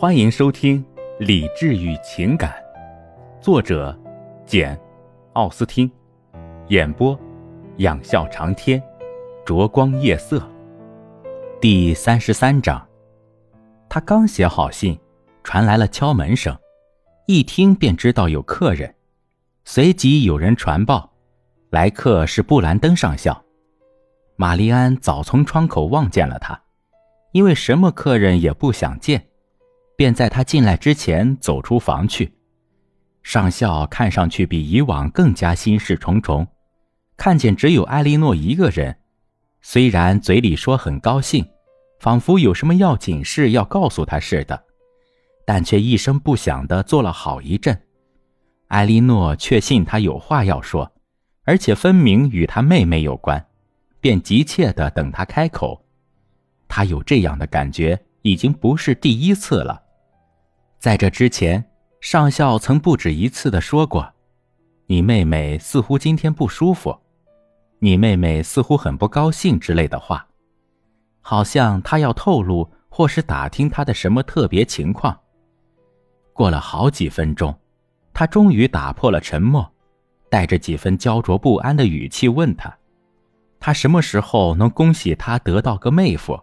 欢迎收听《理智与情感》，作者简·奥斯汀，演播仰笑长天，灼光夜色。第三十三章。他刚写好信，传来了敲门声，一听便知道有客人，随即有人传报，来客是布兰登上校。玛丽安早从窗口望见了他，因为什么客人也不想见。便在他进来之前走出房去。上校看上去比以往更加心事重重，看见只有艾莉诺一个人，虽然嘴里说很高兴，仿佛有什么要紧事要告诉他似的，但却一声不响地坐了好一阵。艾莉诺确信他有话要说，而且分明与他妹妹有关，便急切地等他开口。他有这样的感觉，已经不是第一次了。在这之前，上校曾不止一次的说过：“你妹妹似乎今天不舒服，你妹妹似乎很不高兴之类的话，好像他要透露或是打听她的什么特别情况。”过了好几分钟，他终于打破了沉默，带着几分焦灼不安的语气问他：“他什么时候能恭喜他得到个妹夫？”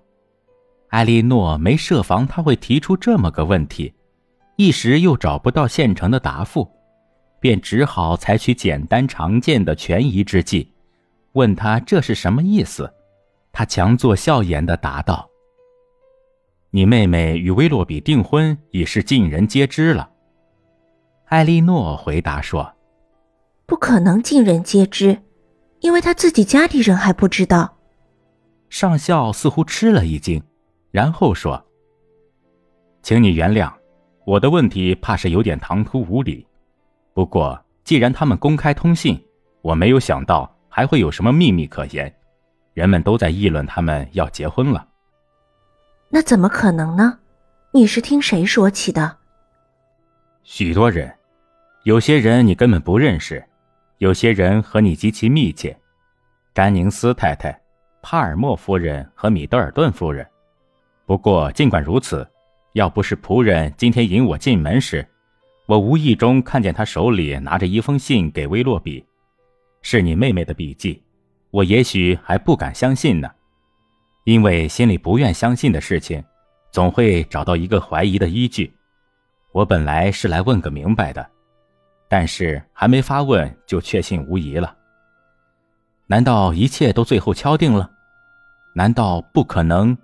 艾莉诺没设防他会提出这么个问题。一时又找不到现成的答复，便只好采取简单常见的权宜之计，问他这是什么意思。他强作笑颜的答道：“你妹妹与威洛比订婚已是尽人皆知了。”艾莉诺回答说：“不可能尽人皆知，因为他自己家里人还不知道。”上校似乎吃了一惊，然后说：“请你原谅。”我的问题怕是有点唐突无礼，不过既然他们公开通信，我没有想到还会有什么秘密可言。人们都在议论他们要结婚了。那怎么可能呢？你是听谁说起的？许多人，有些人你根本不认识，有些人和你极其密切。詹宁斯太太、帕尔默夫人和米德尔顿夫人。不过尽管如此。要不是仆人今天引我进门时，我无意中看见他手里拿着一封信给威洛比，是你妹妹的笔记，我也许还不敢相信呢。因为心里不愿相信的事情，总会找到一个怀疑的依据。我本来是来问个明白的，但是还没发问就确信无疑了。难道一切都最后敲定了？难道不可能？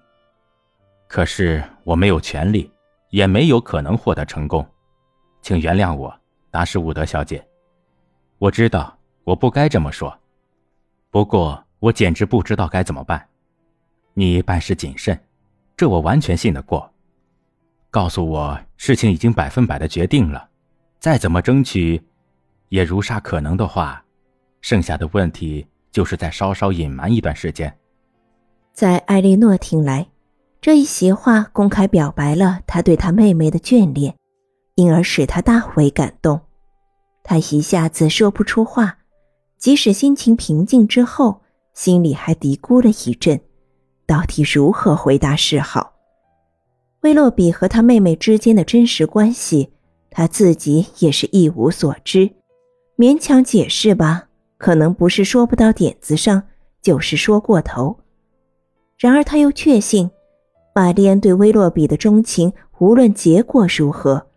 可是我没有权利，也没有可能获得成功，请原谅我，达什伍德小姐。我知道我不该这么说，不过我简直不知道该怎么办。你办事谨慎，这我完全信得过。告诉我事情已经百分百的决定了，再怎么争取，也如煞可能的话，剩下的问题就是再稍稍隐瞒一段时间。在艾莉诺听来。这一席话公开表白了他对他妹妹的眷恋，因而使他大为感动。他一下子说不出话，即使心情平静之后，心里还嘀咕了一阵，到底如何回答是好？威洛比和他妹妹之间的真实关系，他自己也是一无所知，勉强解释吧，可能不是说不到点子上，就是说过头。然而他又确信。玛丽安对威洛比的钟情，无论结果如何，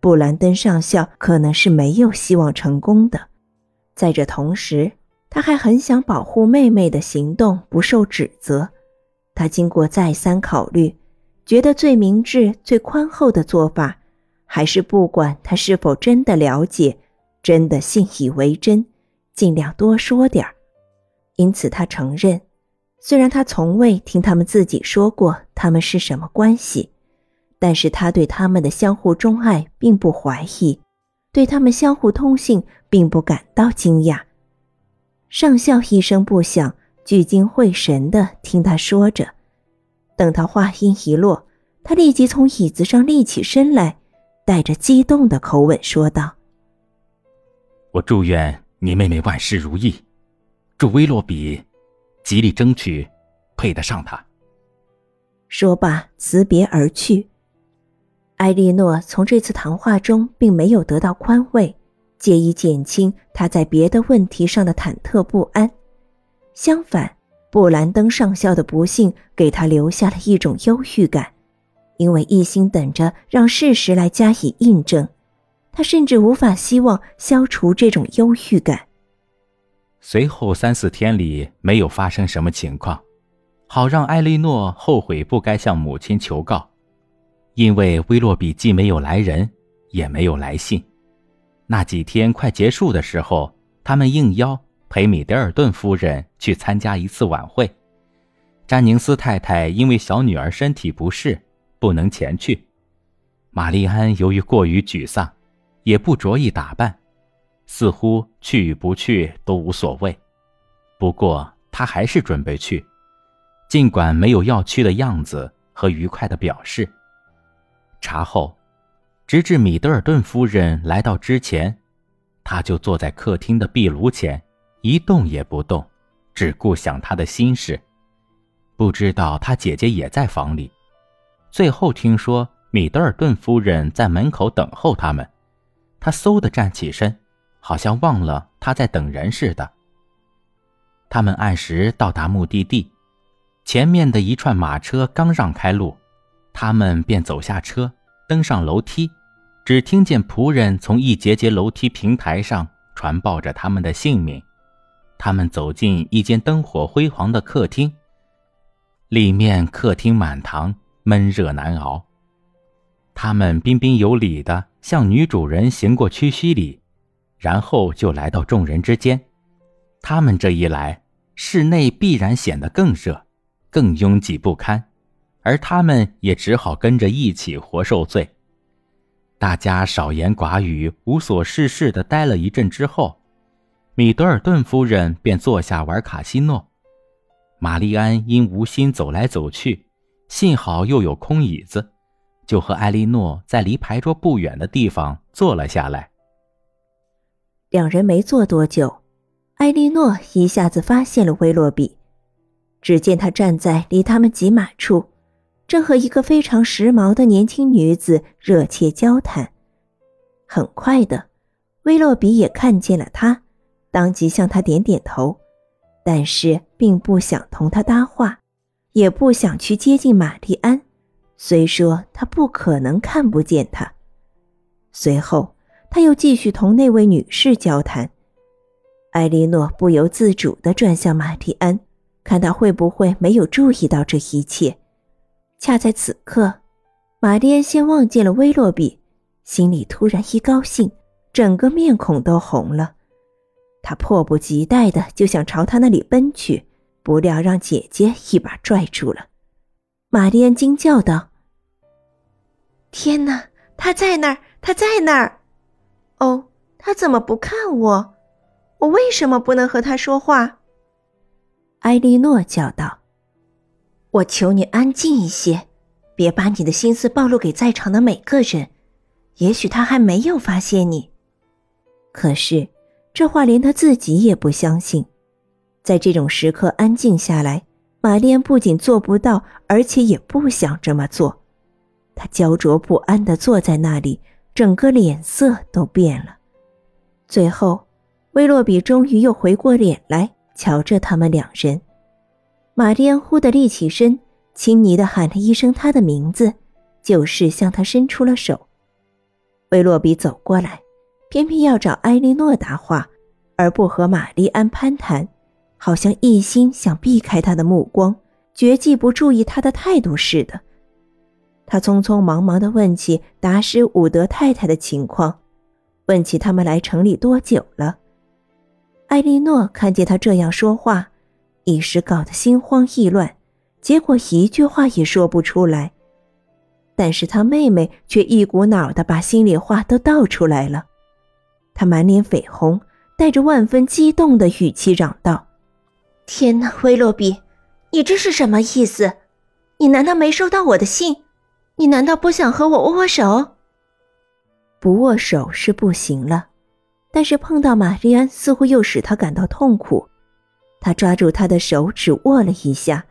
布兰登上校可能是没有希望成功的。在这同时，他还很想保护妹妹的行动不受指责。他经过再三考虑，觉得最明智、最宽厚的做法，还是不管他是否真的了解，真的信以为真，尽量多说点儿。因此，他承认。虽然他从未听他们自己说过他们是什么关系，但是他对他们的相互钟爱并不怀疑，对他们相互通信并不感到惊讶。上校一声不响，聚精会神地听他说着。等他话音一落，他立即从椅子上立起身来，带着激动的口吻说道：“我祝愿你妹妹万事如意，祝威洛比。”极力争取配得上他。说罢，辞别而去。埃莉诺从这次谈话中并没有得到宽慰，借以减轻他在别的问题上的忐忑不安。相反，布兰登上校的不幸给他留下了一种忧郁感，因为一心等着让事实来加以印证，他甚至无法希望消除这种忧郁感。随后三四天里没有发生什么情况，好让艾莉诺后悔不该向母亲求告。因为威洛比既没有来人，也没有来信。那几天快结束的时候，他们应邀陪米德尔顿夫人去参加一次晚会。詹宁斯太太因为小女儿身体不适，不能前去。玛丽安由于过于沮丧，也不着意打扮，似乎去与不去都无所谓。不过他还是准备去，尽管没有要去的样子和愉快的表示。茶后，直至米德尔顿夫人来到之前，他就坐在客厅的壁炉前，一动也不动，只顾想他的心事。不知道他姐姐也在房里。最后听说米德尔顿夫人在门口等候他们，他嗖地站起身，好像忘了他在等人似的。他们按时到达目的地，前面的一串马车刚让开路。他们便走下车，登上楼梯，只听见仆人从一节节楼梯平台上传报着他们的姓名。他们走进一间灯火辉煌的客厅，里面客厅满堂，闷热难熬。他们彬彬有礼的向女主人行过屈膝礼，然后就来到众人之间。他们这一来，室内必然显得更热，更拥挤不堪。而他们也只好跟着一起活受罪。大家少言寡语、无所事事的待了一阵之后，米德尔顿夫人便坐下玩卡西诺。玛丽安因无心走来走去，幸好又有空椅子，就和艾莉诺在离牌桌不远的地方坐了下来。两人没坐多久，艾莉诺一下子发现了威洛比，只见他站在离他们几码处。正和一个非常时髦的年轻女子热切交谈。很快的，威洛比也看见了他，当即向他点点头，但是并不想同他搭话，也不想去接近玛丽安。虽说他不可能看不见他。随后，他又继续同那位女士交谈。艾莉诺不由自主地转向玛丽安，看他会不会没有注意到这一切。恰在此刻，玛丽安先望见了威洛比，心里突然一高兴，整个面孔都红了。他迫不及待的就想朝他那里奔去，不料让姐姐一把拽住了。玛丽安惊叫道：“天哪，他在那儿！他在那儿！哦，他怎么不看我？我为什么不能和他说话？”埃莉诺叫道。我求你安静一些，别把你的心思暴露给在场的每个人。也许他还没有发现你。可是，这话连他自己也不相信。在这种时刻安静下来，玛丽安不仅做不到，而且也不想这么做。她焦灼不安地坐在那里，整个脸色都变了。最后，威洛比终于又回过脸来，瞧着他们两人。玛丽安忽地立起身，亲昵地喊了一声他的名字，就是向他伸出了手。威洛比走过来，偏偏要找埃莉诺搭话，而不和玛丽安攀谈，好像一心想避开他的目光，绝技不注意他的态度似的。他匆匆忙忙地问起达什伍德太太的情况，问起他们来城里多久了。艾莉诺看见他这样说话。一时搞得心慌意乱，结果一句话也说不出来。但是他妹妹却一股脑的把心里话都道出来了。她满脸绯红，带着万分激动的语气嚷道：“天哪，威洛比，你这是什么意思？你难道没收到我的信？你难道不想和我握握手？不握手是不行了，但是碰到玛丽安，似乎又使他感到痛苦。”他抓住她的手，只握了一下。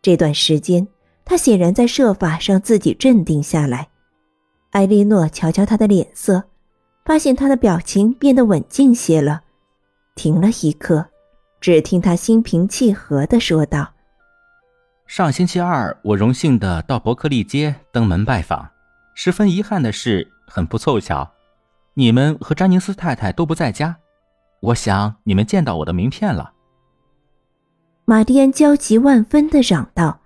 这段时间，他显然在设法让自己镇定下来，埃莉诺瞧瞧他的脸色，发现他的表情变得稳静些了，停了一刻，只听他心平气和地说道：“上星期二，我荣幸的到伯克利街登门拜访。十分遗憾的是，很不凑巧，你们和詹宁斯太太都不在家。我想你们见到我的名片了。”玛蒂安焦急万分地嚷道：“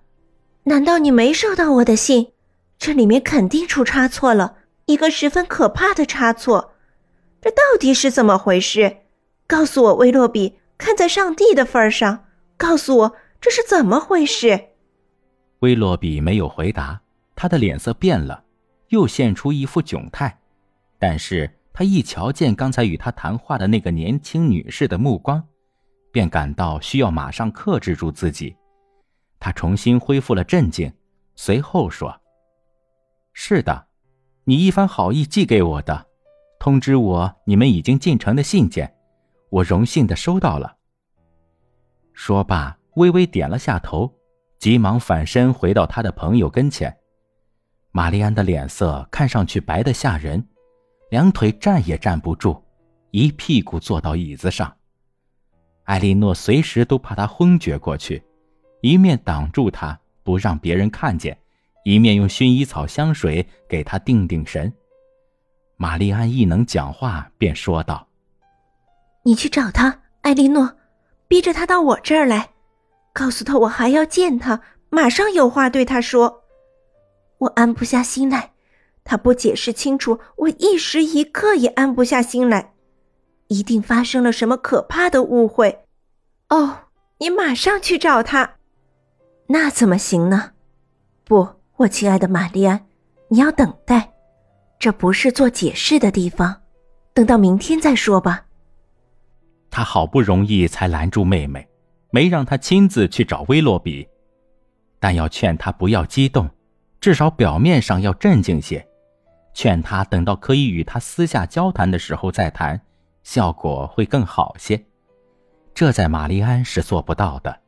难道你没收到我的信？这里面肯定出差错了，一个十分可怕的差错。这到底是怎么回事？告诉我，威洛比，看在上帝的份上，告诉我这是怎么回事。”威洛比没有回答，他的脸色变了，又现出一副窘态。但是他一瞧见刚才与他谈话的那个年轻女士的目光。便感到需要马上克制住自己，他重新恢复了镇静，随后说：“是的，你一番好意寄给我的，通知我你们已经进城的信件，我荣幸的收到了。”说罢，微微点了下头，急忙反身回到他的朋友跟前。玛丽安的脸色看上去白得吓人，两腿站也站不住，一屁股坐到椅子上。艾莉诺随时都怕他昏厥过去，一面挡住他不让别人看见，一面用薰衣草香水给他定定神。玛丽安一能讲话，便说道：“你去找他，艾莉诺，逼着他到我这儿来，告诉他我还要见他，马上有话对他说。我安不下心来，他不解释清楚，我一时一刻也安不下心来。”一定发生了什么可怕的误会，哦！你马上去找他，那怎么行呢？不，我亲爱的玛丽安，你要等待，这不是做解释的地方，等到明天再说吧。他好不容易才拦住妹妹，没让他亲自去找威洛比，但要劝他不要激动，至少表面上要镇静些，劝他等到可以与他私下交谈的时候再谈。效果会更好些，这在玛丽安是做不到的。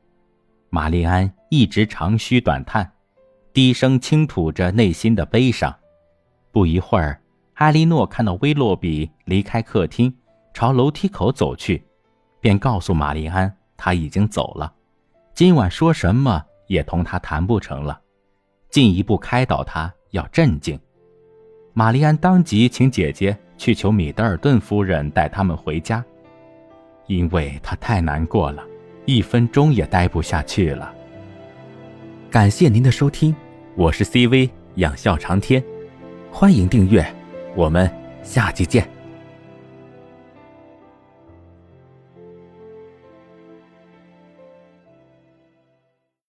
玛丽安一直长吁短叹，低声倾吐着内心的悲伤。不一会儿，艾莉诺看到威洛比离开客厅，朝楼梯口走去，便告诉玛丽安他已经走了，今晚说什么也同他谈不成了，进一步开导他要镇静。玛丽安当即请姐姐。去求米德尔顿夫人带他们回家，因为他太难过了，一分钟也待不下去了。感谢您的收听，我是 CV 养笑长天，欢迎订阅，我们下期见。